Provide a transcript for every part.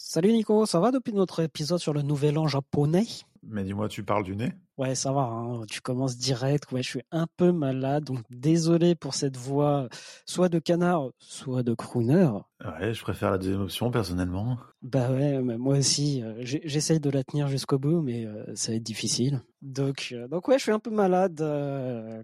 Salut Nico, ça va depuis notre épisode sur le nouvel an japonais? Mais dis-moi, tu parles du nez? Ouais, ça va, hein. tu commences direct. Ouais, je suis un peu malade, donc désolé pour cette voix, soit de canard, soit de crooner. Ouais, je préfère la deuxième option personnellement. Bah ouais, mais moi aussi, euh, j'essaye de la tenir jusqu'au bout, mais euh, ça va être difficile. Donc, euh, donc ouais, je suis un peu malade,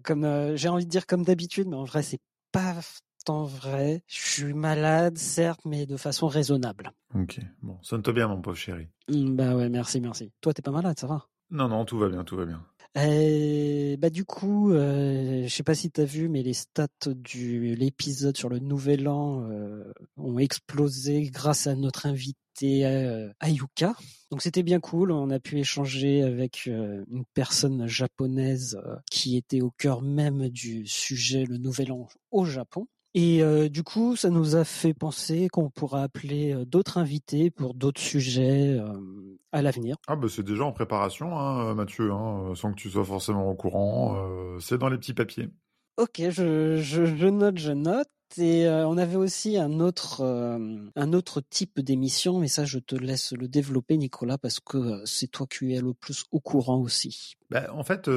comme j'ai envie de dire comme d'habitude, mais en vrai, c'est pas tant vrai. Je suis malade, certes, mais de façon raisonnable. Ok, bon, sonne-toi bien, mon pauvre chéri. Hmm, Bah ouais, merci, merci. Toi, t'es pas malade, ça va? Non, non, tout va bien, tout va bien. Euh, bah du coup, euh, je sais pas si t'as vu, mais les stats du l'épisode sur le Nouvel An euh, ont explosé grâce à notre invité euh, Ayuka. Donc c'était bien cool. On a pu échanger avec euh, une personne japonaise qui était au cœur même du sujet le Nouvel An au Japon. Et euh, du coup, ça nous a fait penser qu'on pourra appeler euh, d'autres invités pour d'autres sujets euh, à l'avenir. Ah bah c'est déjà en préparation, hein, Mathieu, hein, sans que tu sois forcément au courant. euh, c'est dans les petits papiers. Ok, je, je, je note, je note. Et euh, on avait aussi un autre, euh, un autre type d'émission, mais ça, je te laisse le développer, Nicolas, parce que euh, c'est toi qui es le plus au courant aussi. Bah, en fait, dans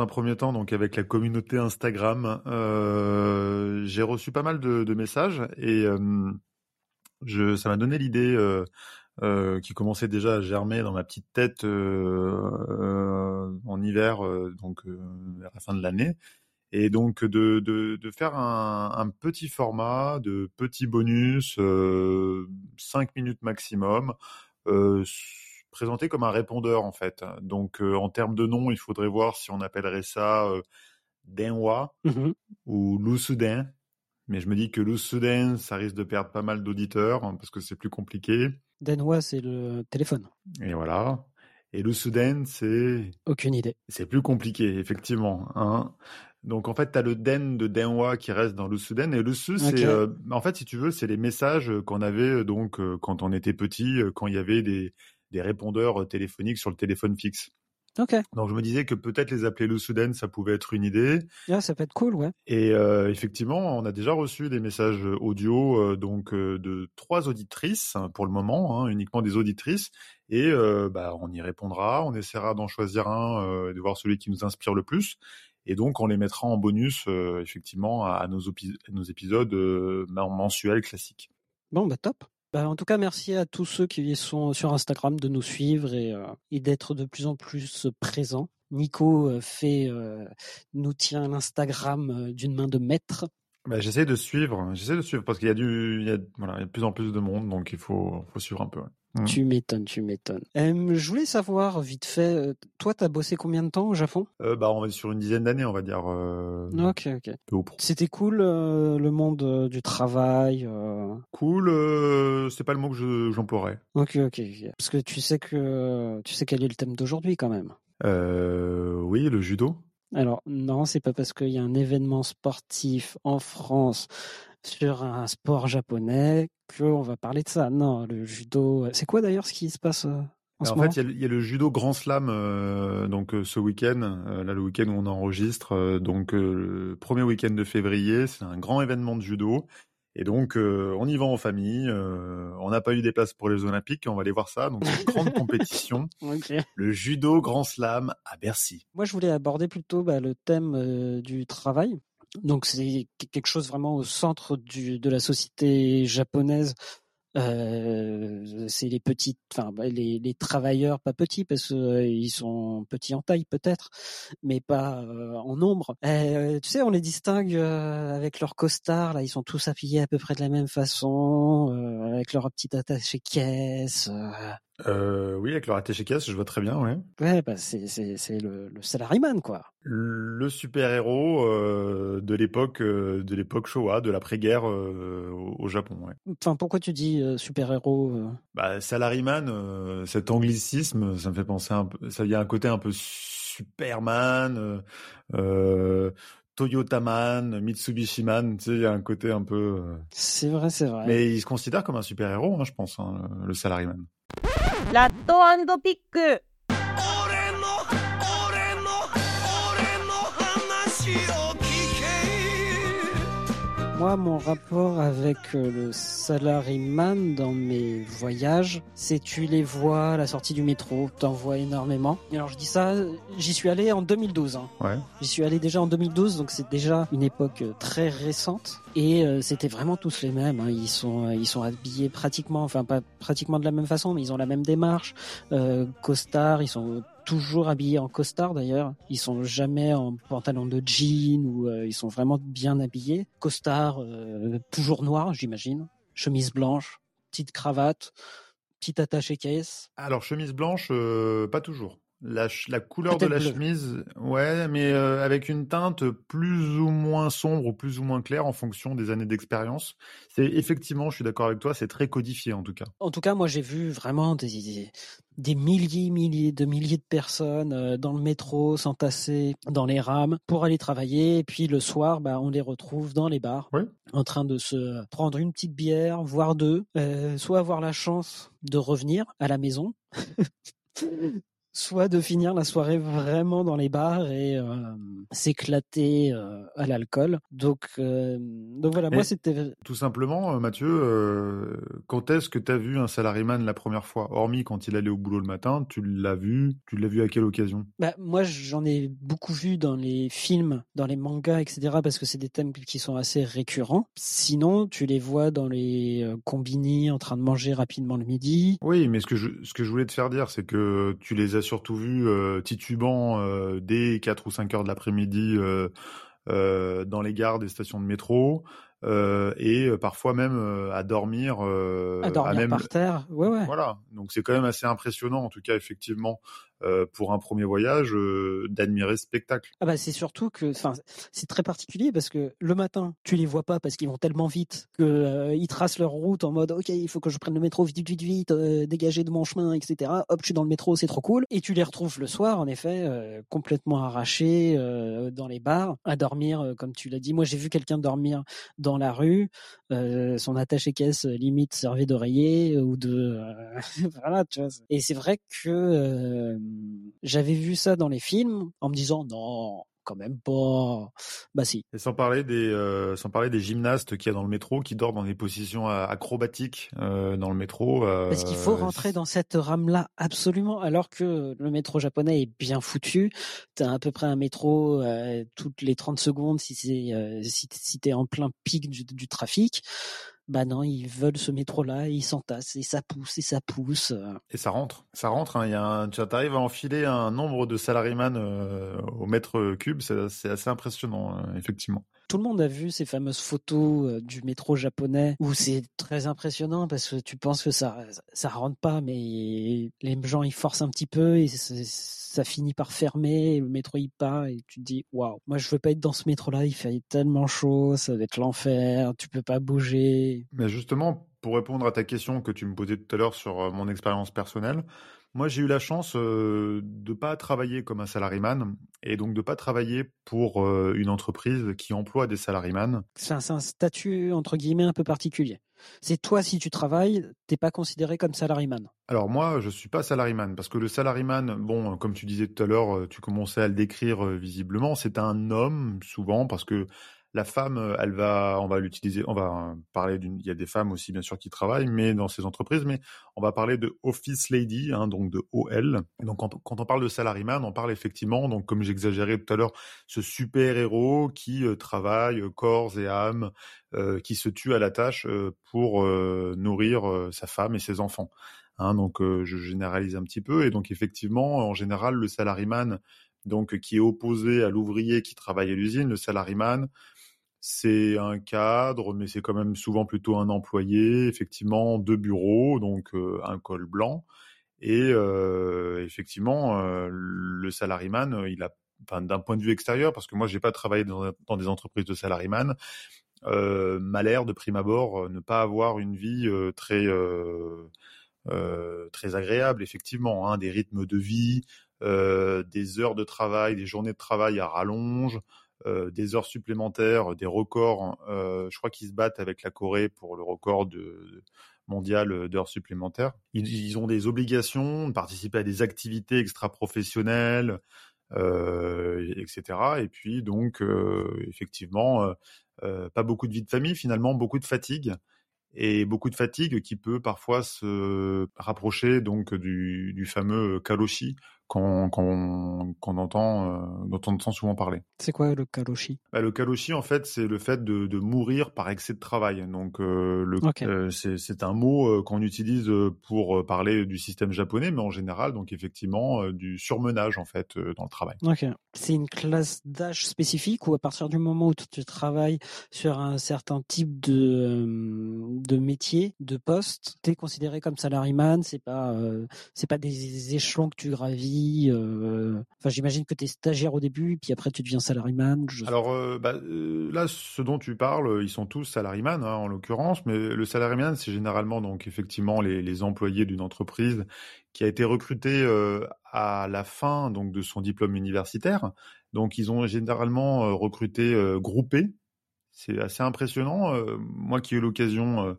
un premier temps, donc avec la communauté Instagram, j'ai reçu pas mal de, messages et ça m'a donné l'idée qui commençait déjà à germer dans ma petite tête en hiver, donc vers la fin de l'année, et donc de, de, de faire un, un petit format de petits bonus, euh, 5 minutes maximum. Euh, présenté comme un répondeur en fait. Donc euh, en termes de nom, il faudrait voir si on appellerait ça euh, Denwa Mhm. ou Lusuden. Mais je me dis que Lusuden, ça risque de perdre pas mal d'auditeurs hein, parce que c'est plus compliqué. Denwa, c'est le téléphone. Et voilà. Et Lusuden, c'est Aucune idée. c'est plus compliqué effectivement. Hein. Donc en fait, tu as le den de Denwa qui reste dans Lusuden et Lusu, c'est Ok. euh, en fait si tu veux, c'est les messages qu'on avait euh, donc euh, quand on était petit, euh, quand il y avait des des répondeurs téléphoniques sur le téléphone fixe. Donc je me disais que peut-être les appeler le Soudan, ça pouvait être une idée. Ah, ça peut être cool, ouais. Et euh, effectivement, on a déjà reçu des messages audio euh, donc euh, de trois auditrices hein, pour le moment, hein, uniquement des auditrices. Et euh, bah, on y répondra, on essaiera d'en choisir un, euh, de voir celui qui nous inspire le plus. Et donc on les mettra en bonus euh, effectivement à, à nos, épisodes euh, men- mensuels classiques. Bon, bah top. Bah, en tout cas, merci à tous ceux qui sont sur Instagram de nous suivre et, euh, d'être de plus en plus présents. Nico euh, fait, euh, nous tient l'Instagram d'une main de maître. Bah, j'essaie de suivre, j'essaie de suivre parce qu'il y a du, voilà, de plus en plus de monde, donc il faut, suivre un peu. Mm. Tu m'étonnes, tu m'étonnes. Euh, je voulais savoir, vite fait, euh, toi, t'as bossé combien de temps au Japon? Euh, bah, on va sur une dizaine d'années, on va dire. Euh, Ok, ok. C'était cool, le monde du travail. Cool, c'est pas le mot que je- j'emploierais. Ok, ok, ok. Parce que tu sais que tu sais quel est le thème d'aujourd'hui quand même. Euh, oui, le judo. Alors non, c'est pas parce qu'il y a un événement sportif en France sur un sport japonais qu'on va parler de ça. Non, le judo. euh, C'est quoi d'ailleurs ce qui se passe euh, en ce en moment? fait, il y, a le- il y a le judo Grand Slam euh, donc euh, ce week-end, euh, là le week-end où on enregistre, donc le premier week-end de février, c'est un grand événement de judo. Et donc euh, on y va en famille. euh, on n'a pas eu des places pour les Olympiques, on va aller voir ça. Donc c'est une grande compétition, le judo Grand Slam à Bercy. Moi, je voulais aborder plutôt bah, le thème euh, du travail. Donc, c'est qu- quelque chose vraiment au centre du, de la société japonaise. Euh, c'est les petits, enfin bah, les, les travailleurs, pas petits parce qu'ils sont petits en taille peut-être, mais pas euh, en nombre. Euh, tu sais, on les distingue euh, avec leur costard. Là, ils sont tous habillés à peu près de la même façon, euh, avec leur petite attaché caisse. Euh. Oui, avec leur caisse, je vois très bien, ouais. Ouais, bah c'est c'est c'est le, le salaryman quoi. Le super-héros euh, de l'époque euh, de l'époque Showa, de l'après-guerre euh, au, au Japon, ouais. Enfin, pourquoi tu dis super-héros Bah, Salaryman, cet anglicisme, ça me fait penser un peu, ça y a un côté un peu Superman, euh, euh, Toyotaman, Mitsubishi-man, tu sais, il y a un côté un peu... C'est vrai, c'est vrai. Mais il se considère comme un super-héros, hein, je pense, hein, le Salaryman. ラットピック。俺の俺の俺の話を。Moi, mon rapport avec euh, le salaryman dans mes voyages, c'est tu les vois à la sortie du métro, t'en vois énormément. Et alors je dis ça, j'y suis allé en 2012. Hein. Ouais. J'y suis allé déjà en 2012, donc c'est déjà une époque euh, très récente. Et euh, c'était vraiment tous les mêmes. hein. Ils sont, ils sont habillés pratiquement, enfin pas pratiquement de la même façon, mais ils ont la même démarche. Euh, costard, ils sont toujours habillés en costard d'ailleurs. Ils sont jamais en pantalon de jean ou euh, ils sont vraiment bien habillés. Costard euh, toujours noir, j'imagine. Chemise blanche, petite cravate, petite attaché caisse. Alors, chemise blanche, euh, pas toujours. La, couleur de la bleu. chemise, ouais, mais euh, avec une teinte plus ou moins sombre ou plus ou moins claire en fonction des années d'expérience. C'est effectivement, je suis d'accord avec toi, c'est très codifié en tout cas. En tout cas, moi, j'ai vu vraiment des, des, des milliers, milliers de milliers de personnes euh, dans le métro, s'entasser dans les rames pour aller travailler. Et puis le soir, bah, on les retrouve dans les bars, Oui. en train de se prendre une petite bière, voire deux, euh, soit avoir la chance de revenir à la maison. soit de finir la soirée vraiment dans les bars et euh, s'éclater euh, à l'alcool. Donc, euh, donc voilà, moi c'était Tout simplement, Mathieu, quand est-ce que tu as vu un salaryman la première fois? Hormis quand il allait au boulot le matin, tu l'as vu, tu l'as vu à quelle occasion? Bah, moi, j'en ai beaucoup vu dans les films, dans les mangas, etc., parce que c'est des thèmes qui sont assez récurrents. Sinon, tu les vois dans les euh, combini en train de manger rapidement le midi. Oui, mais ce que je, ce que je voulais te faire dire, c'est que tu les as surtout vus euh, titubant euh, dès 4 ou 5 heures de l'après-midi euh, dans les gares des stations de métro et parfois même à dormir. à dormir même... par terre. Ouais, ouais. Voilà, donc c'est quand même assez impressionnant, en tout cas, effectivement, euh, pour un premier voyage, euh, d'admirer ce spectacle. Ah bah c'est surtout que, enfin, c'est très particulier parce que le matin, tu les vois pas parce qu'ils vont tellement vite que euh, ils tracent leur route en mode, ok, il faut que je prenne le métro vite, vite, vite, euh, dégager de mon chemin, etc. Hop, je suis dans le métro, c'est trop cool. Et tu les retrouves le soir, en effet, euh, complètement arrachés euh, dans les bars, à dormir, comme tu l'as dit. Moi, j'ai vu quelqu'un dormir dans la rue, son attaché caisse limite servait d'oreiller ou de, voilà, tu vois. Et c'est vrai que j'avais vu ça dans les films en me disant non, quand même pas. Bah si. Et sans parler des, euh, sans parler des gymnastes qu'il y a dans le métro, qui dorment dans des positions euh, acrobatiques euh, dans le métro. euh, Parce qu'il faut rentrer dans cette rame-là absolument, alors que le métro japonais est bien foutu. T'as à peu près un métro toutes les 30 secondes si c'est si, si t'es en plein pic du, du trafic. Bah non, ils veulent ce métro-là, ils s'entassent et ça pousse et ça pousse. euh. Et ça rentre, ça rentre. Hein, un, tu arrives à enfiler un nombre de salaryman euh, au mètre cube, c'est assez impressionnant, euh, effectivement. Tout le monde a vu ces fameuses photos euh, du métro japonais où c'est très impressionnant parce que tu penses que ça ça rentre pas, mais les gens ils forcent un petit peu et ça finit par fermer, et le métro il part et tu te dis waouh, moi je veux pas être dans ce métro-là, il fait tellement chaud, ça va être l'enfer, tu peux pas bouger. Mais justement, pour répondre à ta question que tu me posais tout à l'heure sur euh, mon expérience personnelle, moi j'ai eu la chance euh, de pas travailler comme un salaryman et donc de pas travailler pour euh, une entreprise qui emploie des salaryman. C'est un, statut entre guillemets un peu particulier. C'est toi si tu travailles, t'es pas considéré comme salaryman. Alors moi, je suis pas salaryman parce que le salaryman, bon, comme tu disais tout à l'heure, euh, tu commençais à le décrire visiblement, c'est un homme souvent parce que la femme, euh, elle va, on va l'utiliser, on va euh, parler d'une, il y a des femmes aussi bien sûr qui travaillent, mais dans ces entreprises, mais on va parler de office lady, hein, donc de OL. Donc quand, on parle de salaryman, on parle effectivement, donc comme j'exagérais tout à l'heure, ce super héros qui euh, travaille corps et âme, qui se tue à la tâche pour nourrir sa femme et ses enfants. Hein, donc je généralise un petit peu et donc effectivement en général le salaryman donc qui est opposé à l'ouvrier qui travaille à l'usine, le salaryman c'est un cadre mais c'est quand même souvent plutôt un employé effectivement deux bureaux donc euh, un col blanc. Et euh, effectivement euh, le salaryman il a d'un point de vue extérieur parce que moi j'ai pas travaillé dans, des entreprises de salaryman m'a l'air de prime abord ne pas avoir une vie très agréable, effectivement, hein, des rythmes de vie, des heures de travail, des journées de travail à rallonge, euh, des heures supplémentaires, des records. Euh, je crois qu'ils se battent avec la Corée pour le record mondial d'heures supplémentaires. Ils, ont des obligations de participer à des activités extra-professionnelles, euh, etc. Et puis donc, euh, effectivement, pas beaucoup de vie de famille, finalement beaucoup de fatigue et beaucoup de fatigue qui peut parfois se rapprocher donc du, du fameux kaloshi qu'on entend euh, dont on entend souvent parler. C'est quoi le kaloshi? Bah, Le kaloshi en fait c'est le fait de, de mourir par excès de travail. Donc euh, le euh, c'est un mot euh, qu'on utilise pour parler du système japonais mais en général donc effectivement euh, du surmenage en fait euh, dans le travail. Ok. C'est une classe d'âge spécifique ou à partir du moment où tu travailles sur un certain type de euh, de métier, de poste, t'es considéré comme salariman. C'est pas euh, c'est pas des échelons que tu gravis. Euh, Enfin, j'imagine que t'es stagiaire au début, puis après tu deviens salariman. Je... Alors euh, bah, euh, là, ce dont tu parles, ils sont tous salariman hein, en l'occurrence, mais le salariman, c'est généralement donc effectivement les, les employés d'une entreprise qui a été recrutée euh, à la fin donc de son diplôme universitaire. Donc ils ont généralement recruté groupé. C'est assez impressionnant. Moi qui ai eu l'occasion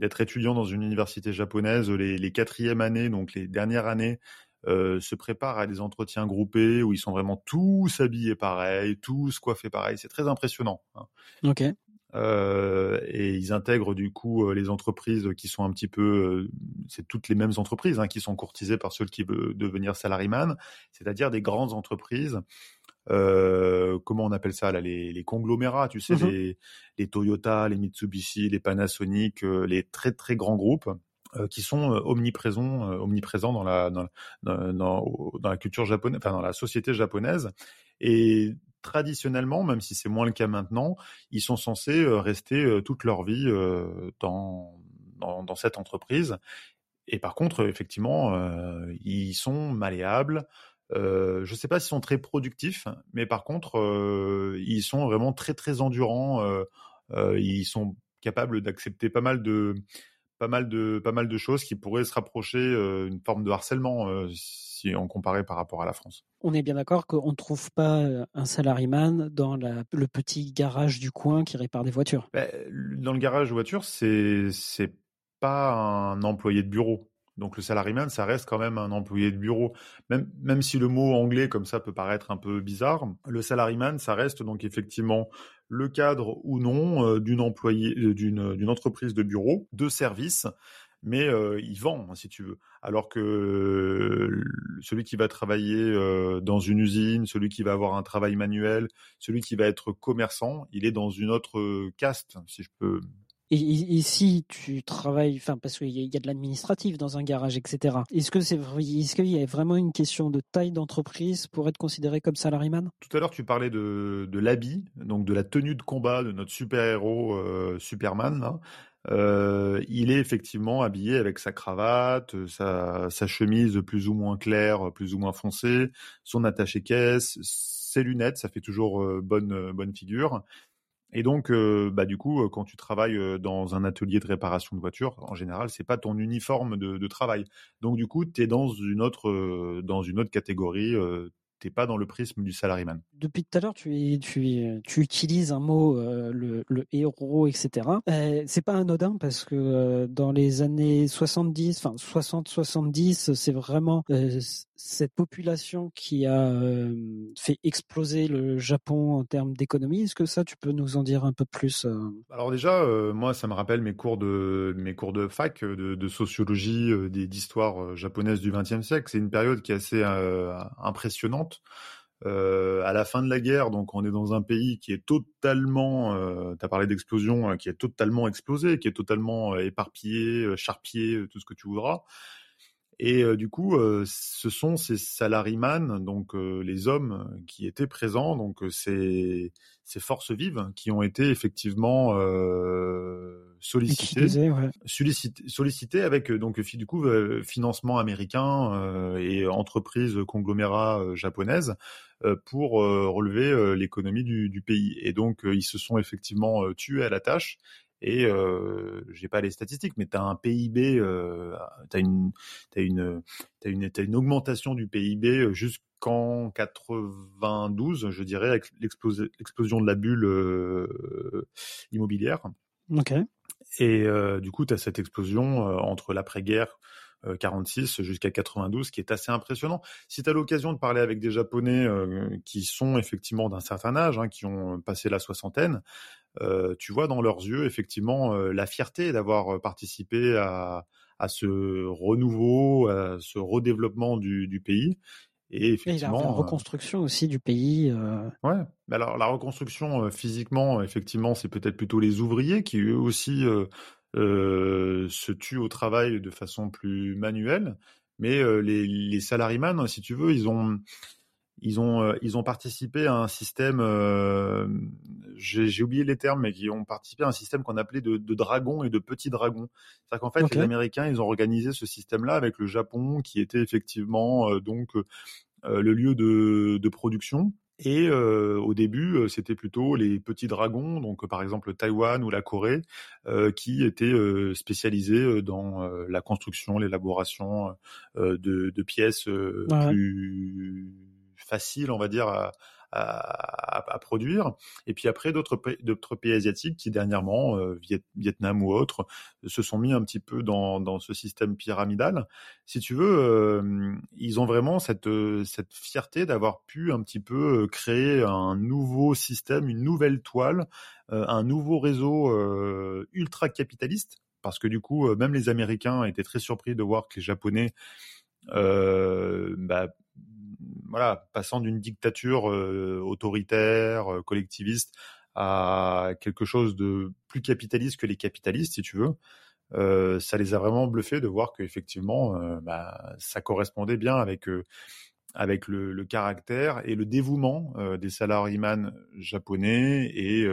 d'être étudiant dans une université japonaise, les, les quatrièmes années, donc les dernières années, euh, se préparent à des entretiens groupés où ils sont vraiment tous habillés pareil, tous coiffés pareil. C'est très impressionnant. hein. Ok. Euh, et ils intègrent du coup euh, les entreprises qui sont un petit peu, c'est toutes les mêmes entreprises hein, qui sont courtisées par ceux qui veulent devenir salariman, c'est-à-dire des grandes entreprises. Euh, comment on appelle ça là, les, les conglomérats, tu sais, Mhm. les, les Toyota, les Mitsubishi, les Panasonic, les très très grands groupes qui sont euh, omniprésents, euh, omniprésents dans la dans, la culture japonaise, enfin dans la société japonaise. Et traditionnellement, même si c'est moins le cas maintenant, ils sont censés euh, rester euh, toute leur vie euh, dans, dans, cette entreprise. Et par contre, effectivement, euh, ils sont malléables. Euh, je ne sais pas s'ils sont très productifs, mais par contre, euh, ils sont vraiment très très endurants. Euh, euh, ils sont capables d'accepter pas mal de pas mal de pas mal de choses qui pourraient se rapprocher euh, une forme de harcèlement euh, si on comparait par rapport à la France. On est bien d'accord qu'on ne trouve pas euh, un salariman dans la, le petit garage du coin qui répare des voitures. Ben, dans le garage voiture, c'est c'est pas un employé de bureau. Donc le salaryman, ça reste quand même un employé de bureau. Même si le mot anglais comme ça peut paraître un peu bizarre, le salaryman, ça reste donc effectivement le cadre ou non euh, d'une employé euh, d'une entreprise de bureau, de service, mais euh, il vend hein, si tu veux. Alors que euh, celui qui va travailler euh, dans une usine, celui qui va avoir un travail manuel, celui qui va être commerçant, il est dans une autre euh, caste, si je peux. Et, si tu travailles, enfin parce qu'il y, a- de l'administratif dans un garage, etc. Est-ce que c'est est-ce qu'il y a vraiment une question de taille d'entreprise pour être considéré comme salariman Tout à l'heure, tu parlais de, de l'habit, donc de la tenue de combat de notre super-héros euh, Superman. Euh, il est effectivement habillé avec sa cravate, sa, chemise plus ou moins claire, plus ou moins foncée, son attaché-caisse, ses lunettes, ça fait toujours euh, bonne bonne figure. Et donc, euh, bah du coup, euh, quand tu travailles euh, dans un atelier de réparation de voitures, en général, c'est pas ton uniforme de, travail. Donc, du coup, tu es dans une autre dans une autre catégorie. Euh, T'es pas dans le prisme du salaryman. Depuis tout à l'heure, tu, tu, tu utilises un mot, le, le héros, etc. Euh, c'est pas anodin parce que dans les années 70, enfin 60-70, c'est vraiment cette population qui a euh, fait exploser le Japon en termes d'économie. Est-ce que ça, tu peux nous en dire un peu plus euh? Alors déjà, euh, moi, ça me rappelle mes cours de mes cours de fac de, de sociologie, d'histoire japonaise du XXe siècle. C'est une période qui est assez impressionnante. À la fin de la guerre, donc on est dans un pays qui est totalement, tu as parlé d'explosion, qui est totalement explosé, qui est totalement éparpillé, euh, tout ce que tu voudras. Et euh, du coup, euh, ce sont ces salaryman, donc euh, les hommes qui étaient présents, donc ces, ces forces vives qui ont été effectivement euh, sollicitées, ouais. avec donc du coup euh, financement américain euh, et entreprises conglomérats japonaises euh, pour euh, relever l'économie du, du pays. Et donc ils se sont effectivement tués à la tâche. Et euh, j'ai pas les statistiques, mais tu as un PIB, euh, tu as une, t'as une, t'as une, t'as une augmentation du PIB jusqu'en 92, je dirais, avec l'explos- l'explosion de la bulle euh, immobilière. Ok. Et euh, du coup, tu as cette explosion euh, entre l'après-guerre, 46 jusqu'à 92, qui est assez impressionnant. Si tu as l'occasion de parler avec des Japonais qui sont effectivement d'un certain âge, hein, qui ont passé la soixantaine, tu vois dans leurs yeux effectivement la fierté d'avoir participé à, à ce renouveau, à ce redéveloppement du, du pays. Et effectivement, la reconstruction aussi du pays. Euh... Ouais. Alors la reconstruction euh, physiquement, effectivement, c'est peut-être plutôt les ouvriers qui eux aussi euh, euh, se tuent au travail de façon plus manuelle. Mais les, les salariés, si tu veux, ils ont ils ont euh, ils ont participé à un système euh, j'ai oublié les termes mais qui ont participé à un système qu'on appelait de, de dragons et de petits dragons c'est-à-dire qu'en fait okay. les américains ils ont organisé ce système là avec le Japon qui était effectivement euh, donc euh, le lieu de, de production et euh, au début, c'était plutôt les petits dragons, donc par exemple Taïwan ou la Corée, euh, qui étaient euh, spécialisés dans la construction, l'élaboration de, de, pièces ouais. plus facile, on va dire, à, à, à, produire. Et puis après, d'autres pays asiatiques qui dernièrement, euh, Viet, Vietnam ou autres, se sont mis un petit peu dans, dans ce système pyramidal. Si tu veux, euh, ils ont vraiment cette cette fierté d'avoir pu un petit peu créer un nouveau système, une nouvelle toile, euh, un nouveau réseau euh, ultra capitaliste. Parce que du coup, même les Américains étaient très surpris de voir que les Japonais euh, bah, voilà, passant d'une dictature euh, autoritaire, euh, collectiviste, à quelque chose de plus capitaliste que les capitalistes, si tu veux. Euh, ça les a vraiment bluffés de voir qu'effectivement, bah, ça correspondait bien avec avec le, caractère et le dévouement des salaryman japonais et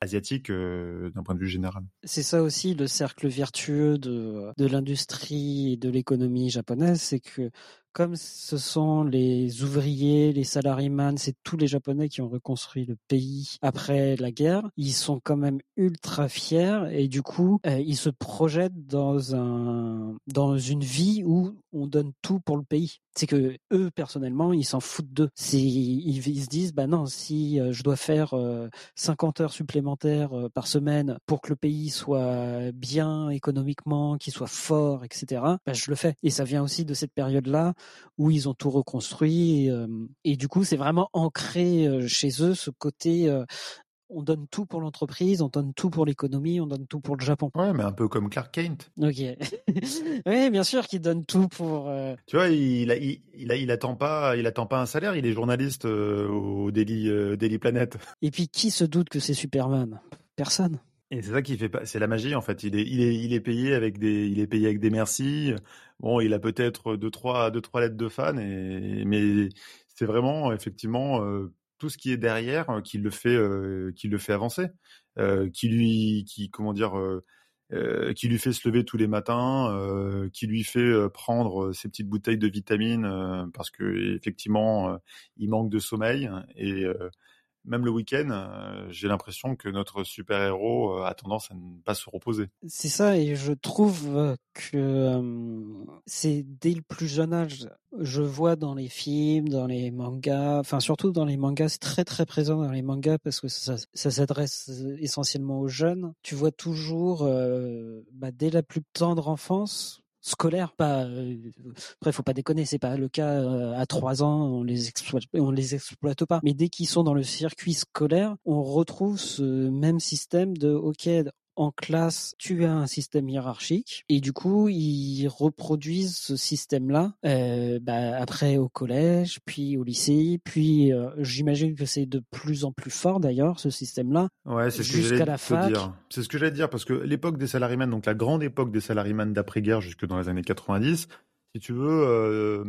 asiatiques d'un point de vue général. C'est ça aussi le cercle vertueux de, de l'industrie et de l'économie japonaise, c'est que comme ce sont les ouvriers, les salaryman, c'est tous les Japonais qui ont reconstruit le pays après la guerre, ils sont quand même ultra fiers et du coup, euh, ils se projettent dans un dans une vie où on donne tout pour le pays. C'est que eux personnellement, ils s'en foutent d'eux. Ils, ils, se disent bah non, si euh, je dois faire euh, 50 heures supplémentaires euh, par semaine pour que le pays soit bien économiquement, qu'il soit fort, etc. Bah, je le fais. Et ça vient aussi de cette période-là où ils ont tout reconstruit et, et du coup c'est vraiment ancré chez eux ce côté on donne tout pour l'entreprise, on donne tout pour l'économie, on donne tout pour le Japon. Ouais, mais un peu comme Clark Kent. Ok. oui, bien sûr qu'il donne tout pour. Euh... Tu vois, il, il, il, il, attend pas, il attend pas un salaire. Il est journaliste euh, au Daily, euh, Daily Planet. Et puis, qui se doute que c'est Superman? Personne. Et c'est ça qui fait pas, c'est la magie en fait. Il est, il est, il est payé avec des, il est payé avec des merci. Bon, il a peut-être deux trois, deux trois lettres de fans, et mais c'est vraiment effectivement euh, tout ce qui est derrière euh, qui le fait, euh, qui le fait avancer, qui lui, qui comment dire, qui lui fait se lever tous les matins, qui lui fait prendre ses petites bouteilles de vitamines parce que effectivement il manque de sommeil et même le week-end, euh, j'ai l'impression que notre super-héros euh, a tendance à ne pas se reposer. C'est ça, et je trouve que euh, c'est dès le plus jeune âge. Je vois dans les films, dans les mangas, enfin surtout dans les mangas, c'est très très présent dans les mangas parce que ça, ça s'adresse essentiellement aux jeunes. Tu vois toujours, bah, dès la plus tendre enfance, scolaire pas euh, après faut pas déconner c'est pas le cas euh, à trois ans on les exploite on les exploite pas. Mais dès qu'ils sont dans le circuit scolaire on retrouve ce même système de ok en classe, tu as un système hiérarchique et du coup, ils reproduisent ce système-là euh, bah, après au collège, puis au lycée, puis euh, j'imagine que c'est de plus en plus fort d'ailleurs ce système-là. Ouais, c'est jusqu'à la fac. C'est ce que j'allais dire parce que l'époque des salariés, donc la grande époque des salariés d'après-guerre jusque dans les années 90, si tu veux, euh,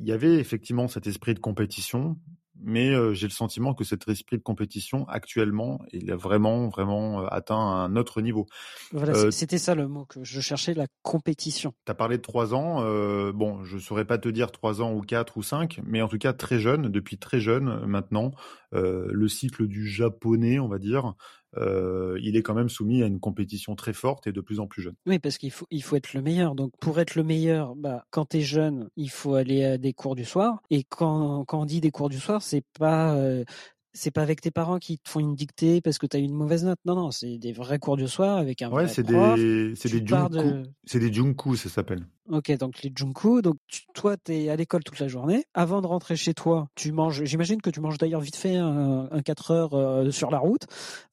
il y avait effectivement cet esprit de compétition mais euh, j'ai le sentiment que cet esprit de compétition actuellement, il a vraiment vraiment euh, atteint un autre niveau. Voilà, euh, c'était ça le mot que je cherchais, la compétition. Tu as parlé de trois ans, euh, bon, je saurais pas te dire trois ans ou quatre ou cinq, mais en tout cas très jeune, depuis très jeune maintenant, le cycle du japonais, on va dire, euh, il est quand même soumis à une compétition très forte et de plus en plus jeune. Oui, parce qu'il faut il faut être le meilleur. Donc pour être le meilleur, bah quand t'es jeune, il faut aller à des cours du soir. Et quand quand on dit des cours du soir, c'est pas euh, c'est pas avec tes parents qui te font une dictée parce que tu as eu une mauvaise note. Non, non, c'est des vrais cours du soir avec un ouais, vrai c'est prof. des, c'est des junku. de... C'est des junku, ça s'appelle. Ok, donc les junku. Donc tu- toi, t'es à l'école toute la journée. Avant de rentrer chez toi, tu manges. J'imagine que tu manges d'ailleurs vite fait un, un 4 heures euh, sur la route.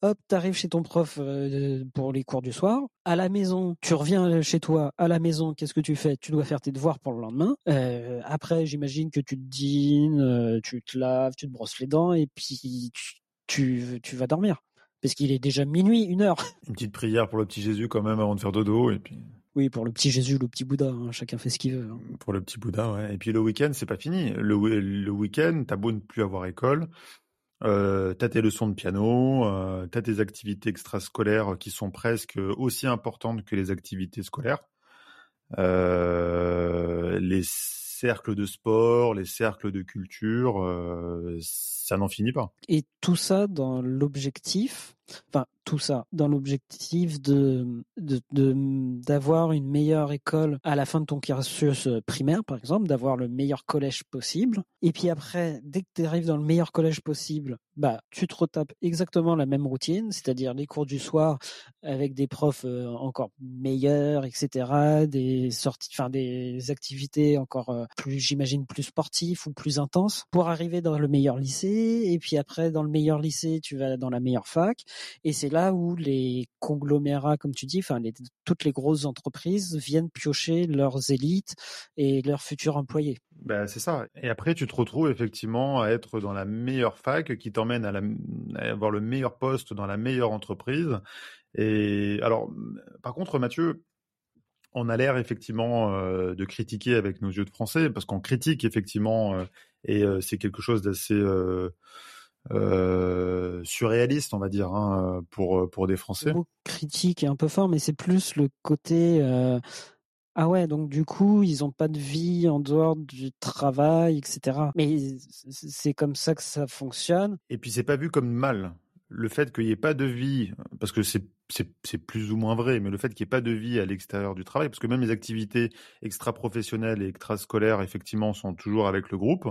Hop, t'arrives chez ton prof euh, pour les cours du soir. À la maison, tu reviens chez toi. À la maison, qu'est-ce que tu fais? Tu dois faire tes devoirs pour le lendemain. Euh, après, j'imagine que tu te dînes, tu te laves, tu te brosses les dents et puis tu, tu, tu vas dormir. Parce qu'il est déjà minuit, une heure. Une petite prière pour le petit Jésus quand même avant de faire dodo et puis Oui, pour le petit Jésus, le petit Bouddha, hein, chacun fait ce qu'il veut. hein. pour le petit Bouddha, ouais. Et puis le week-end, c'est pas fini. Le, week-end, t'as beau ne plus avoir école, euh, t'as tes leçons de piano, euh, t'as tes activités extrascolaires qui sont presque aussi importantes que les activités scolaires. Euh, les cercles de sport, les cercles de culture, ça n'en finit pas. Et tout ça dans l'objectif, enfin tout ça dans l'objectif de d'avoir une meilleure école à la fin de ton cursus primaire, par exemple, d'avoir le meilleur collège possible. Et puis après, dès que tu arrives dans le meilleur collège possible, bah tu te retapes exactement la même routine, c'est-à-dire les cours du soir avec des profs euh, encore meilleurs, etc., des sorties, enfin des activités encore euh, plus, j'imagine, plus sportives ou plus intenses, pour arriver dans le meilleur lycée. Et puis après, dans le meilleur lycée, tu vas dans la meilleure fac. Et c'est là où les conglomérats, comme tu dis, toutes les grosses entreprises viennent piocher leurs élites et leurs futurs employés. Ben, c'est ça. Et après, tu te retrouves effectivement à être dans la meilleure fac qui t'emmène à, avoir le meilleur poste dans la meilleure entreprise. Et alors, par contre, Mathieu, on a l'air effectivement de critiquer avec nos yeux de français, parce qu'on critique effectivement, et c'est quelque chose d'assez euh, euh, surréaliste, on va dire, hein, pour, pour des Français. Le critique est un peu fort, mais c'est plus le côté euh, ah ouais, donc du coup, ils ont pas de vie en dehors du travail, etc. Mais c'est comme ça que ça fonctionne. Et puis c'est pas vu comme mal. Le fait qu'il n'y ait pas de vie, parce que c'est plus ou moins vrai, mais le fait qu'il n'y ait pas de vie à l'extérieur du travail, parce que même les activités extra-professionnelles et extrascolaires, effectivement, sont toujours avec le groupe,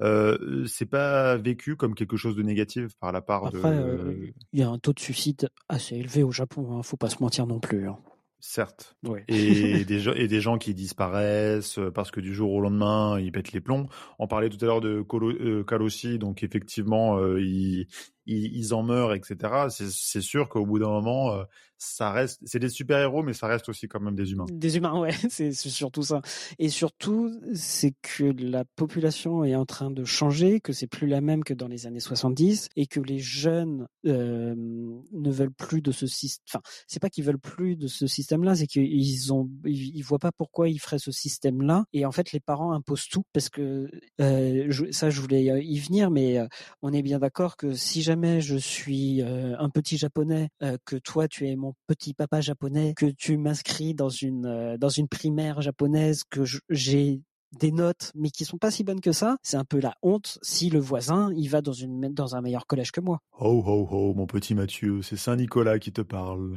euh, c'est pas vécu comme quelque chose de négatif par la part Après, de... euh, il y a un taux de suicide assez élevé au Japon, hein, faut pas se mentir non plus. hein. Certes. Ouais. Et des, gens, et des gens qui disparaissent euh, parce que du jour au lendemain, ils pètent les plombs. On parlait tout à l'heure de Kolo, euh, Kaloshi, donc effectivement, euh, ils, ils, en meurent, etc. C'est sûr qu'au bout d'un moment, euh, ça reste, c'est des super-héros, mais ça reste aussi quand même des humains. Des humains, ouais, c'est surtout ça. Et surtout, c'est que la population est en train de changer, que c'est plus la même que dans les années 70, et que les jeunes euh, ne veulent plus de ce système. Enfin, c'est pas qu'ils veulent plus de ce système-là, c'est qu'ils ont, ils, voient pas pourquoi ils feraient ce système-là. Et en fait, les parents imposent tout parce que euh, ça, je voulais y venir, mais on est bien d'accord que si jamais je suis euh, un petit japonais, euh, que toi tu es mon petit papa japonais, que tu m'inscris dans une euh, dans une primaire japonaise, que j'ai des notes mais qui sont pas si bonnes que ça, c'est un peu la honte si le voisin il va dans une dans un meilleur collège que moi. Ho ho ho, mon petit Mathieu, c'est Saint Nicolas qui te parle.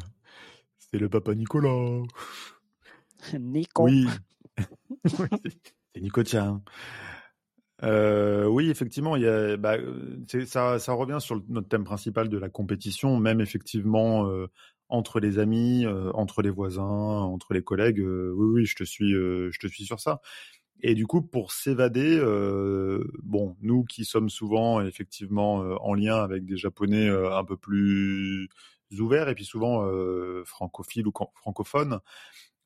C'est le papa Nicolas. Nico. Oui. C'est Nicotien. Euh, oui, effectivement, bah, euh, ça, revient sur notre thème principal de la compétition, même effectivement euh, entre les amis, entre les voisins, entre les collègues. oui, oui, je te suis, je te suis sur ça. Et du coup, pour s'évader, bon, nous qui sommes souvent effectivement en lien avec des Japonais un peu plus ouverts et puis souvent francophiles ou francophones,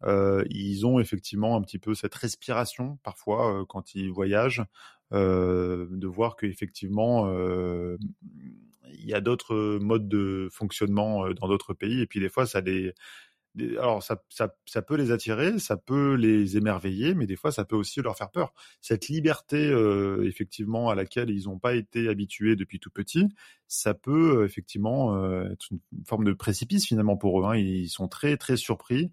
ils ont effectivement un petit peu cette respiration parfois quand ils voyagent, de voir qu'effectivement euh, il y a d'autres modes de fonctionnement euh, dans d'autres pays. Et puis des fois ça les alors ça, ça, ça peut les attirer, ça peut les émerveiller, mais des fois ça peut aussi leur faire peur. Cette liberté euh, effectivement à laquelle ils n'ont pas été habitués depuis tout petit, ça peut euh, effectivement euh, être une forme de précipice finalement pour eux. hein. Ils sont très très surpris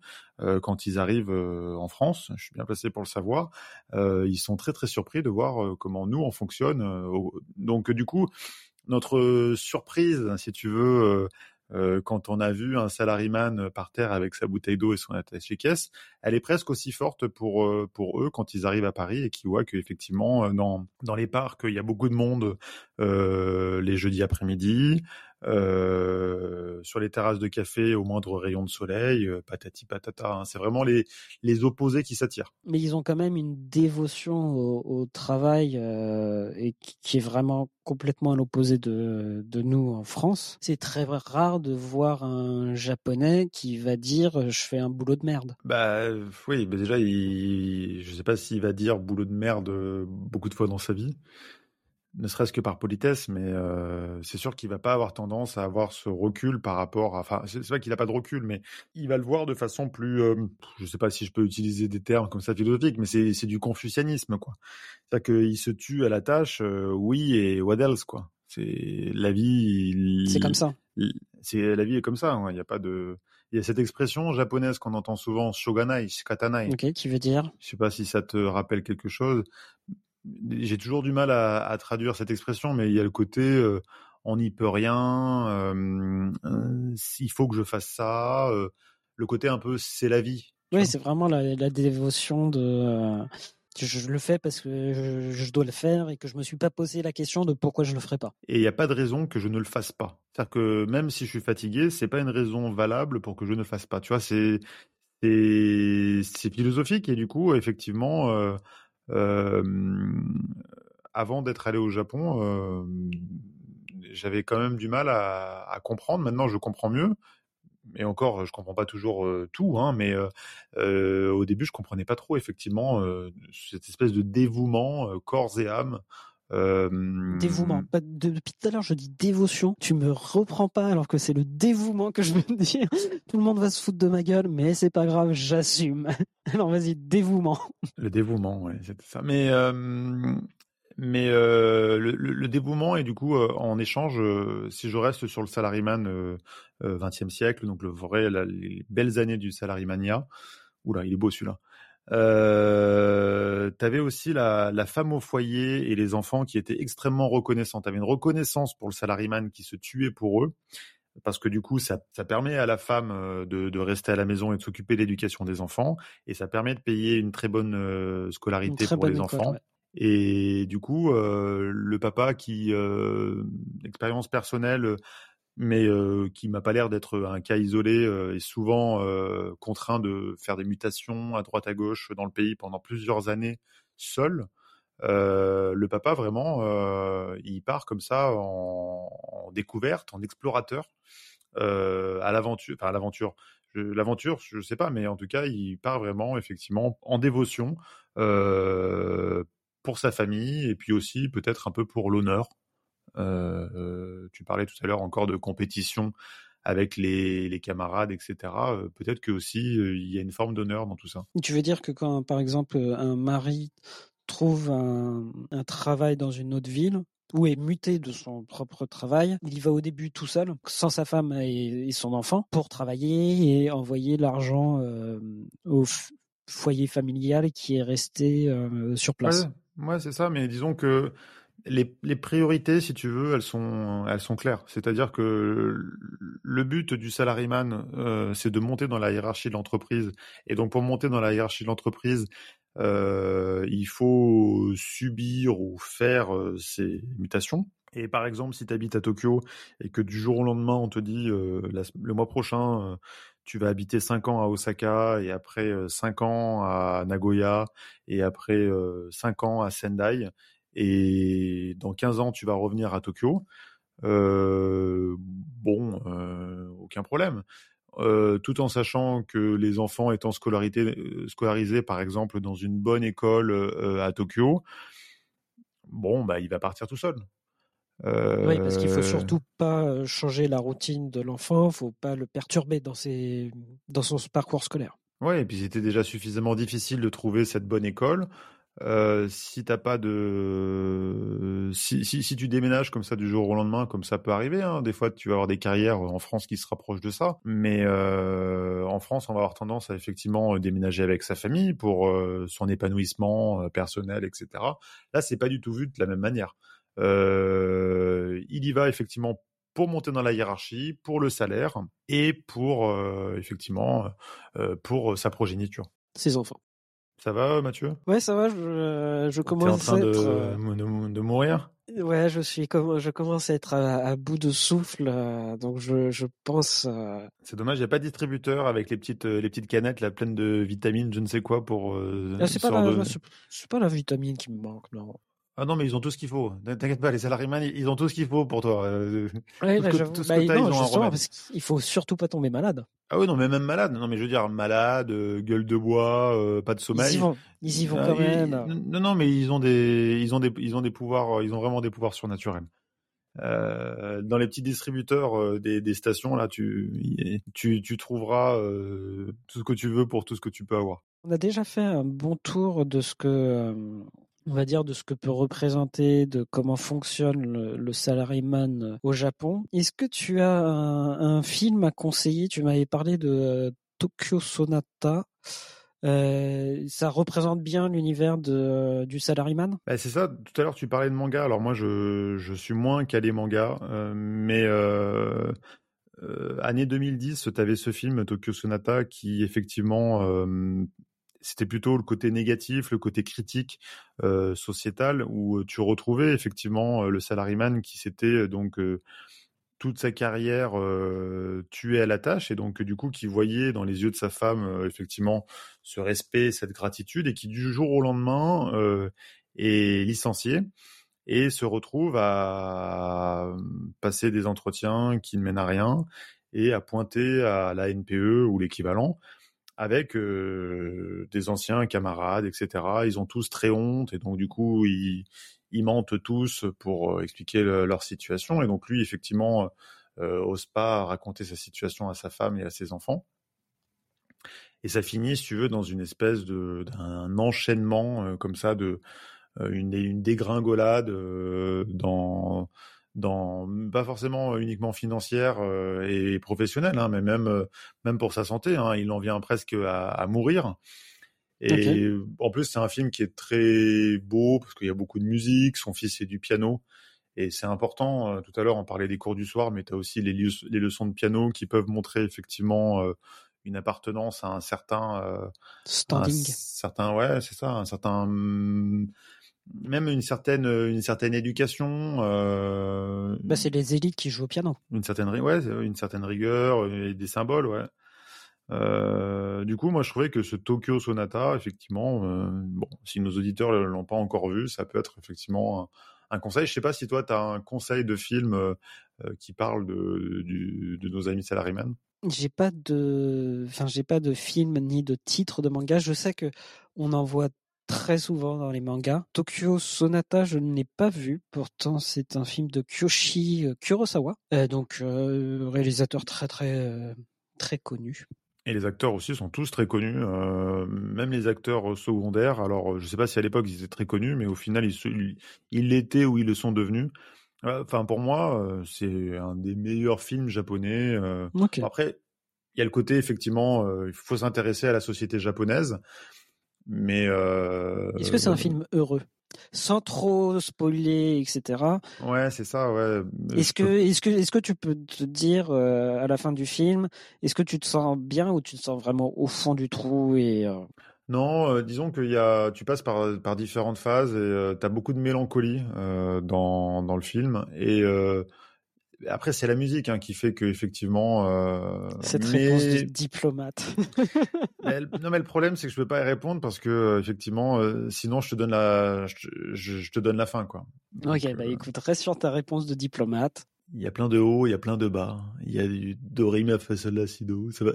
quand ils arrivent en France. Je suis bien placé pour le savoir. Ils sont très très surpris de voir comment nous on fonctionne. Donc du coup, notre surprise, si tu veux. Euh, euh, quand on a vu un salariman par terre avec sa bouteille d'eau et son attaché caisse, elle est presque aussi forte pour euh, eux quand ils arrivent à Paris et qu'ils voient qu'effectivement euh, dans dans les parcs il y a beaucoup de monde euh, les jeudis après-midi, euh, sur les terrasses de café au moindre rayon de soleil, euh, patati patata. hein. C'est vraiment les, les opposés qui s'attirent. Mais ils ont quand même une dévotion au, au travail euh, et qui, qui est vraiment complètement à l'opposé de, de nous en France. C'est très rare de voir un japonais qui va dire je fais un boulot de merde. Bah oui, bah déjà, il, je sais pas s'il va dire boulot de merde beaucoup de fois dans sa vie, ne serait-ce que par politesse, mais euh, c'est sûr qu'il va pas avoir tendance à avoir ce recul par rapport à. Enfin, c'est vrai qu'il a pas de recul, mais il va le voir de façon plus. euh, je sais pas si je peux utiliser des termes comme ça philosophiques, mais c'est c'est du confucianisme, quoi. C'est-à-dire qu'il se tue à la tâche, euh, oui, et what else, quoi. C'est la vie. C'est comme ça. c'est la vie est comme ça. hein. Il y a pas de. Il y a cette expression japonaise qu'on entend souvent, shoganai, shikatanai. Ok, qui veut dire? Je sais pas si ça te rappelle quelque chose. J'ai toujours du mal à, à traduire cette expression, mais il y a le côté euh, on n'y peut rien, euh, euh, il faut que je fasse ça, le côté un peu c'est la vie. Oui, c'est vraiment la, la dévotion de. je, le fais parce que je, je dois le faire et que je me suis pas posé la question de pourquoi je le ferais pas. Et il n'y a pas de raison que je ne le fasse pas. C'est-à-dire que même si je suis fatigué, c'est pas une raison valable pour que je ne fasse pas. Tu vois, c'est c'est philosophique et du coup, effectivement, avant d'être allé au Japon, j'avais quand même du mal à, comprendre. Maintenant, je comprends mieux. Et encore, je comprends pas toujours tout, hein, mais au début, je comprenais pas trop effectivement cette espèce de dévouement corps et âme. Euh, Dévouement. Pas de- depuis tout à l'heure, je dis dévotion. Tu me reprends pas alors que c'est le dévouement que je veux dire. Tout le monde va se foutre de ma gueule, mais c'est pas grave, j'assume. Alors vas-y, dévouement. Le dévouement, ouais, c'était ça. Mais euh, mais euh, le, le- le dévouement et du coup euh, en échange, euh, si je reste sur le salaryman euh, euh, 20e siècle, donc le vrai, la- les belles années du salarymania. Oula, il est beau celui-là. Euh, T'avais aussi la, la femme au foyer et les enfants qui étaient extrêmement reconnaissants. T'avais une reconnaissance pour le salaryman qui se tuait pour eux parce que du coup, ça, ça permet à la femme euh, de, de rester à la maison et de s'occuper de l'éducation des enfants, et ça permet de payer une très bonne euh, scolarité très pour bonne les école, enfants. ouais. Et du coup, euh, le papa qui, euh, expérience personnelle, mais qui m'a pas l'air d'être un cas isolé, euh, est souvent contraint de faire des mutations à droite à gauche dans le pays pendant plusieurs années seul. Le papa vraiment, il part comme ça en, découverte, en explorateur à l'aventure, enfin l'aventure. L'aventure, je sais pas, mais en tout cas, il part vraiment effectivement en dévotion pour sa famille et puis aussi peut-être un peu pour l'honneur. Euh, euh, tu parlais tout à l'heure encore de compétition avec les, les camarades, etc. Euh, peut-être que aussi euh, il y a une forme d'honneur dans tout ça. Tu veux dire que quand, par exemple, un mari trouve un, un travail dans une autre ville ou est muté de son propre travail, il y va au début tout seul, sans sa femme et, et son enfant, pour travailler et envoyer l'argent euh, au foyer familial qui est resté sur place. Ouais, ouais, c'est ça. Mais disons que les, priorités, si tu veux, elles sont, elles sont claires. C'est-à-dire que le but du salaryman, euh, c'est de monter dans la hiérarchie de l'entreprise. Et donc, pour monter dans la hiérarchie de l'entreprise, euh, il faut subir ou faire euh, ces mutations. Et par exemple, si tu habites à Tokyo et que du jour au lendemain, on te dit euh, le mois prochain, euh, tu vas habiter 5 ans à Osaka et après 5 ans à Nagoya et après 5 ans à Sendai et dans 15 ans, tu vas revenir à Tokyo. Euh, bon, euh, aucun problème. Euh, tout en sachant que les enfants étant scolarisés, par exemple, dans une bonne école à Tokyo, bon, bah, il va partir tout seul. Oui, parce qu'il faut surtout pas changer la routine de l'enfant, faut pas le perturber dans ses dans son parcours scolaire. Ouais, et puis c'était déjà suffisamment difficile de trouver cette bonne école. Euh, si t'as pas de, si, si, si tu déménages comme ça du jour au lendemain, comme ça peut arriver, hein, des fois tu vas avoir des carrières en France qui se rapprochent de ça, mais euh, en France on va avoir tendance à effectivement déménager avec sa famille pour euh, son épanouissement euh, personnel, etc. Là c'est pas du tout vu de la même manière. Euh, il y va effectivement pour monter dans la hiérarchie, pour le salaire et pour euh, effectivement euh, pour sa progéniture. Ses enfants. Ça va, Mathieu? Ouais, ça va. Je, je T'es commence en train à être. euh, de, de mourir? Ouais, je suis comme je commence à être à, à bout de souffle, euh, donc je, je pense. euh, C'est dommage, il n'y a pas de distributeur avec les petites, euh, les petites canettes là, pleines de vitamines, je ne sais quoi, pour. euh, ah, pas de- c'est pas la vitamine qui me manque, non. Ah non, mais ils ont tout ce qu'il faut. T'inquiète pas, les salariés, ils ont tout ce qu'il faut pour toi. Euh, Ouais, Tout ce que- tout ce Bah, que t'as, ils ont un parce qu'il faut surtout pas tomber malade. Ah oui, non, mais même malade. Non, mais je veux dire, malade, euh, gueule de bois, euh, pas de Ils sommeil. y vont, ils y vont Ah, quand ils- même. Non, non, mais ils ont des, ils ont des, ils ont des pouvoirs, ils ont vraiment des pouvoirs surnaturels. Euh, dans les petits distributeurs euh, des, des stations là, tu, tu, tu trouveras euh, tout ce que tu veux pour tout ce que tu peux avoir. On a déjà fait un bon tour de ce que, on va dire, de ce que peut représenter, de comment fonctionne le, le salaryman euh, au Japon. Est-ce que tu as un, film à conseiller? Tu m'avais parlé de euh, Tokyo Sonata. Euh, ça représente bien l'univers du salaryman? Bah, c'est ça. Tout à l'heure, tu parlais de manga. Alors moi, je, je suis moins calé manga, mais année 2010, tu avais ce film Tokyo Sonata qui effectivement, c'était plutôt le côté négatif, le côté critique euh, sociétal, où tu retrouvais effectivement euh, le salaryman qui s'était euh, donc euh, toute sa carrière euh, tué à la tâche et donc du coup qui voyait dans les yeux de sa femme euh, effectivement ce respect, cette gratitude et qui du jour au lendemain euh, est licencié et se retrouve à passer des entretiens qui ne mènent à rien et à pointer à la NPE ou l'équivalent avec euh, des anciens camarades, etc. Ils ont tous très honte et donc du coup ils, mentent tous pour euh, expliquer le- leur situation et donc lui effectivement euh, ose pas raconter sa situation à sa femme et à ses enfants. Et ça finit, si tu veux, dans une espèce de d'un enchaînement euh, comme ça de une, dégringolade dans dans pas forcément uniquement financière euh, et professionnelle, hein, mais même euh, même pour sa santé. Hein, il en vient presque à, à mourir. Et en plus, c'est un film qui est très beau parce qu'il y a beaucoup de musique. Son fils fait du piano. Et c'est important, euh, tout à l'heure on parlait des cours du soir, mais tu as aussi les, les leçons de piano qui peuvent montrer effectivement euh, une appartenance à un certain euh, un Standing. certain ouais c'est ça un certain même une certaine une certaine éducation euh, Bah, c'est les élites qui jouent au piano. une certaine ouais une certaine rigueur et des symboles ouais Euh, du coup moi je trouvais que ce Tokyo Sonata effectivement euh, bon si nos auditeurs l'ont pas encore vu ça peut être effectivement un, un conseil je sais pas si toi tu as un conseil de film euh, euh, qui parle de nos amis salaryman J'ai pas de, enfin, j'ai pas de film ni de titre de manga. Je sais que on en voit très souvent dans les mangas. Tokyo Sonata, je ne l'ai pas vu. Pourtant, c'est un film de Kyoshi euh, Kurosawa, Euh, donc euh, réalisateur très très euh, très connu. Et les acteurs aussi sont tous très connus, même les acteurs secondaires. Alors, je sais pas si à l'époque ils étaient très connus, mais au final ils l'étaient ou ils le sont devenus. Enfin, pour moi, c'est un des meilleurs films japonais. Après, il y a le côté effectivement, il faut s'intéresser à la société japonaise, mais euh, Est-ce que c'est un film heureux, sans trop spoiler, etc. Ouais, c'est ça. Ouais. Est-ce Je que, peux- est-ce que, est-ce que tu peux te dire euh, à la fin du film, est-ce que tu te sens bien ou tu te sens vraiment au fond du trou et euh, Non, euh, disons qu'il y a, tu passes par, par différentes phases et tu as beaucoup de mélancolie euh, dans, dans le film. Et euh, après, c'est la musique hein, qui fait que effectivement. Euh, cette mais- réponse de diplomate mais non, mais le problème, c'est que je peux pas y répondre parce que euh, effectivement, euh, sinon, je te donne la, je, te- je- je te donne la fin, quoi. Donc, Ok, bah euh, écoute, reste sur ta réponse de diplomate. Il y a plein de hauts, il y a plein de bas. Il y a du do, ré, mi, fa, sol, la, si, do. Ça va.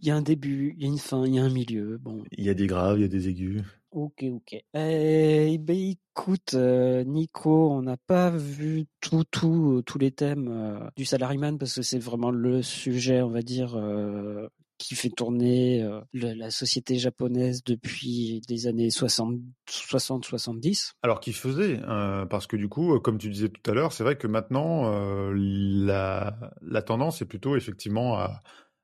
Il y a un début, il y a une fin, il y a un milieu. Bon, Il y a des graves, il y a des aigus. Ok, ok. Eh ben écoute, euh, Nico, on n'a pas vu tout, tout, tous les thèmes euh, du salaryman parce que c'est vraiment le sujet, on va dire, euh, qui fait tourner euh, la société japonaise depuis les années 60, 60-70. Alors qu'il faisait, euh, parce que du coup, comme tu disais tout à l'heure, c'est vrai que maintenant, la tendance est plutôt effectivement à,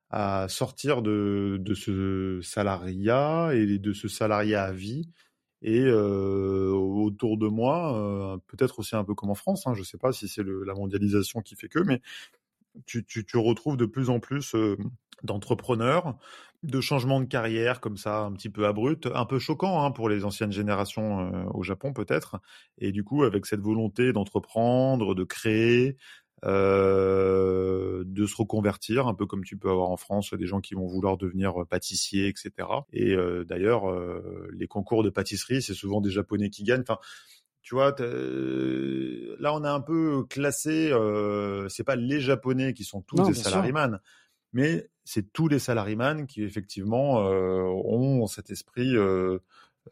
à sortir de, de ce salariat et de ce salariat à vie. Et euh, autour de moi, euh, peut-être aussi un peu comme en France, hein, je ne sais pas si c'est la mondialisation qui fait que, mais tu, tu, tu retrouves de plus en plus euh, d'entrepreneurs de changement de carrière comme ça, un petit peu abrupt, un peu choquant hein, pour les anciennes générations euh, au Japon peut-être. Et du coup, avec cette volonté d'entreprendre, de créer, euh, de se reconvertir, un peu comme tu peux avoir en France des gens qui vont vouloir devenir pâtissier, etc. Et euh, d'ailleurs, euh, les concours de pâtisserie, c'est souvent des Japonais qui gagnent. Enfin, tu vois, là on a un peu classé, c'est pas les Japonais qui sont tous Non, des salaryman, mais c'est tous les salaryman qui effectivement ont cet esprit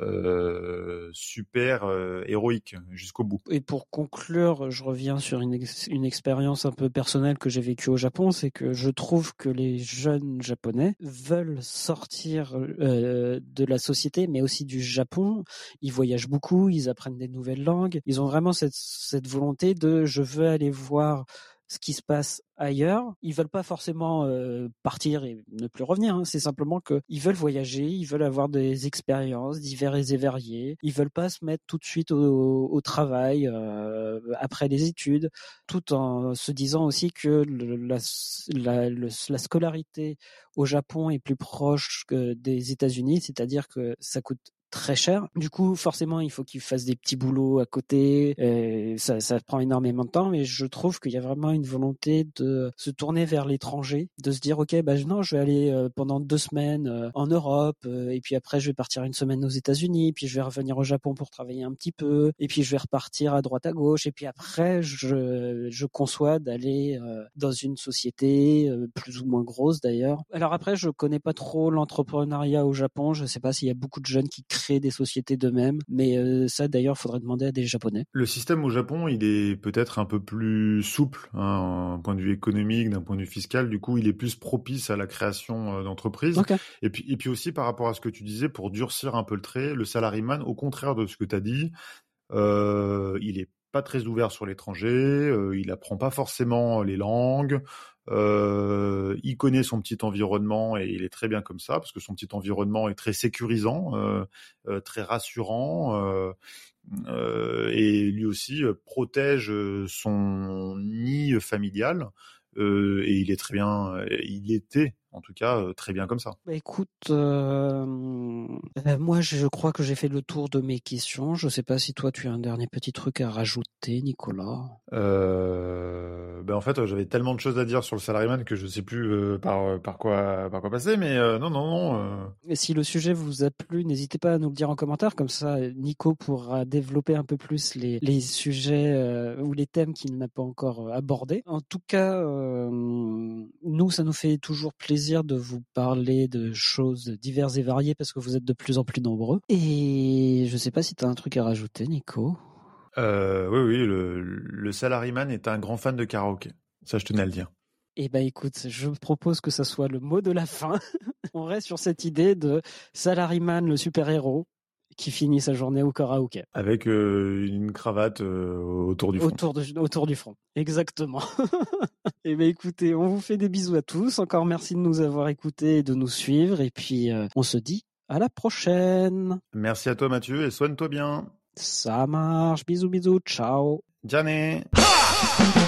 euh, super euh, héroïque jusqu'au bout. Et pour conclure, je reviens sur une, ex- une expérience un peu personnelle que j'ai vécue au Japon, c'est que je trouve que les jeunes japonais veulent sortir euh, de la société, mais aussi du Japon. Ils voyagent beaucoup, ils apprennent des nouvelles langues. Ils ont vraiment cette volonté de je veux aller voir ce qui se passe ailleurs. Ils veulent pas forcément euh, partir et ne plus revenir. hein. C'est simplement que ils veulent voyager, ils veulent avoir des expériences diverses et variées. Ils veulent pas se mettre tout de suite au, travail euh, après les études, tout en se disant aussi que la, la scolarité au Japon est plus proche que des États-Unis, c'est-à-dire que ça coûte très cher. Du coup, forcément, il faut qu'ils fassent des petits boulots à côté. Et ça, prend énormément de temps, mais je trouve qu'il y a vraiment une volonté de se tourner vers l'étranger, de se dire, ok, bah non, je vais aller euh, pendant deux semaines euh, en Europe, euh, et puis après, je vais partir une semaine aux États-Unis, puis je vais revenir au Japon pour travailler un petit peu, et puis je vais repartir à droite à gauche, et puis après, je, je conçois d'aller euh, dans une société euh, plus ou moins grosse d'ailleurs. Alors après, je connais pas trop l'entrepreneuriat au Japon. Je sais pas s'il y a beaucoup de jeunes qui des sociétés d'eux-mêmes, mais euh, ça d'ailleurs, faudrait demander à des Japonais. Le système au Japon, il est peut-être un peu plus souple, hein, d'un point de vue économique, d'un point de vue fiscal. Du coup, il est plus propice à la création euh, d'entreprises. Et puis, et puis aussi par rapport à ce que tu disais, pour durcir un peu le trait, le salaryman, au contraire de ce que tu as dit, euh, il est pas très ouvert sur l'étranger, euh, il apprend pas forcément les langues, euh, il connaît son petit environnement et il est très bien comme ça parce que son petit environnement est très sécurisant, euh, euh, très rassurant. euh, euh, et lui aussi protège son nid familial et il est très bien, il était en tout cas euh, très bien comme ça. Bah écoute, euh, euh, moi je crois que j'ai fait le tour de mes questions. Je sais pas si toi tu as un dernier petit truc à rajouter, Nicolas. Euh, ben en fait, j'avais tellement de choses à dire sur le salaryman que je sais plus par par quoi par quoi passer, mais non non non. Et si le sujet vous a plu, n'hésitez pas à nous le dire en commentaire, comme ça Nico pourra développer un peu plus les, les sujets ou les thèmes qu'il n'a pas encore abordés. En tout cas, nous, ça nous fait toujours plaisir de vous parler de choses diverses et variées parce que vous êtes de plus en plus nombreux. Et je sais pas si tu as un truc à rajouter, Nico. euh, oui oui, le le salaryman est un grand fan de karaoké. Ça, je tenais à le dire. Eh ben écoute, je propose que ça soit le mot de la fin. On reste sur cette idée de Salaryman, le super-héros, qui finit sa journée au karaoké. Avec euh, une cravate euh, autour du front. Autour, de, autour du front. Exactement. Eh ben écoutez, on vous fait des bisous à tous. Encore merci de nous avoir écoutés et de nous suivre. Et puis, euh, on se dit à la prochaine. Merci à toi Mathieu et soigne-toi bien. Ça marche. Bisous, bisous. Ciao. Gianni. Ha!